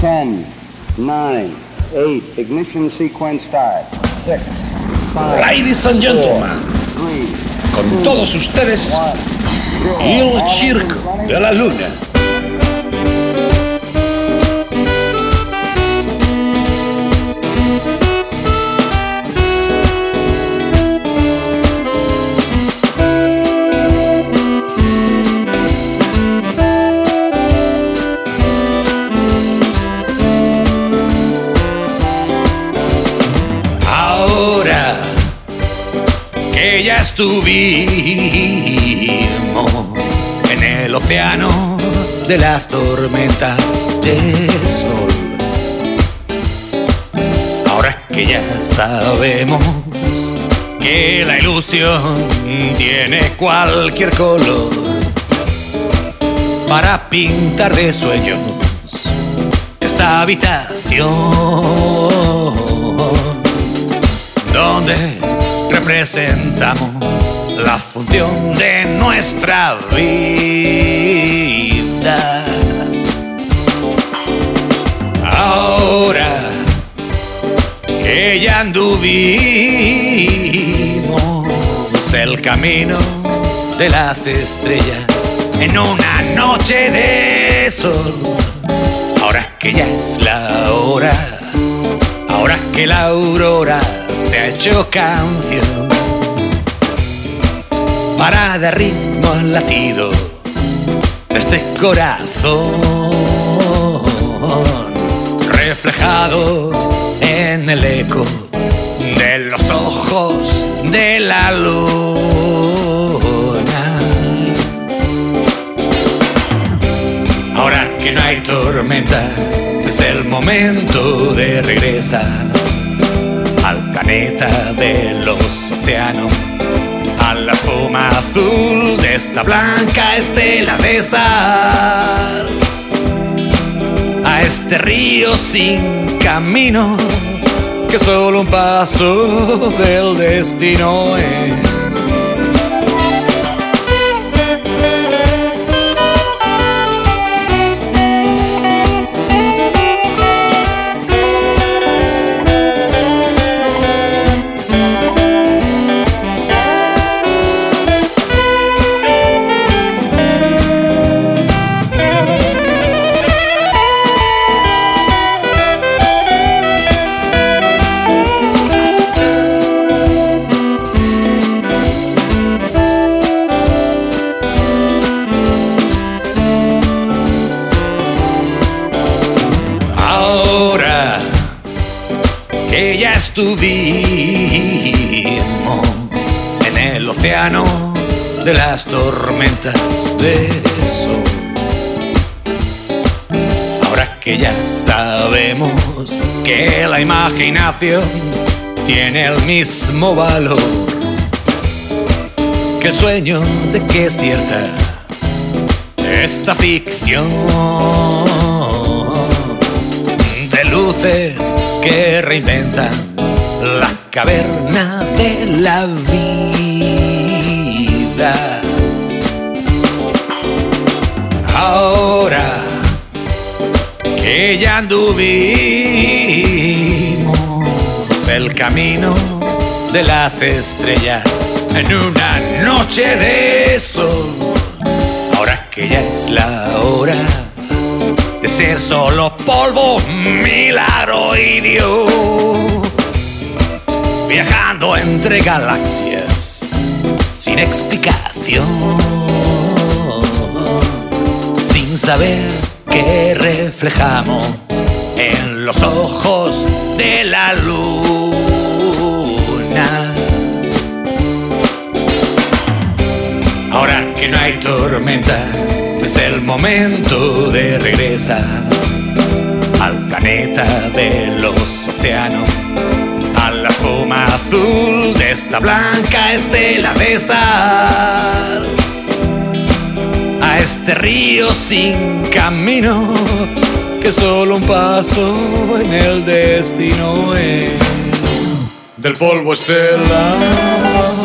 10, 9, 8, ignition sequence start. 6, 5, Ladies and gentlemen, 3, con todos ustedes, 1, El Circo de la Luna. Que ya estuvimos en el océano de las tormentas de sol. Ahora que ya sabemos que la ilusión tiene cualquier color para pintar de sueños esta habitación donde representamos la función de nuestra vida. Ahora que ya anduvimos el camino de las estrellas en una noche de sol, ahora que ya es la hora Ahora que la aurora se ha hecho canción para dar ritmo al latido de este corazón reflejado en el eco de los ojos de la luna. Ahora que no hay tormentas, es el momento de regresar al planeta de los océanos, a la espuma azul de esta blanca estela de sal, a este río sin camino que solo un paso del destino es. Ya estuvimos en el océano de las tormentas de sol. Ahora que ya sabemos que la imaginación tiene el mismo valor que el sueño de que es cierta esta ficción de luces que reinventan la caverna de la vida. Ahora que ya anduvimos el camino de las estrellas en una noche de sol. Ahora que ya es la hora solo polvo, milagro y Dios. Viajando entre galaxias sin explicación, sin saber qué reflejamos en los ojos de la luna. Ahora que no hay tormentas, es el momento de regresar al planeta de los océanos, a la espuma azul de esta blanca estela de sal, a este río sin camino que solo un paso en el destino es del polvo estelar.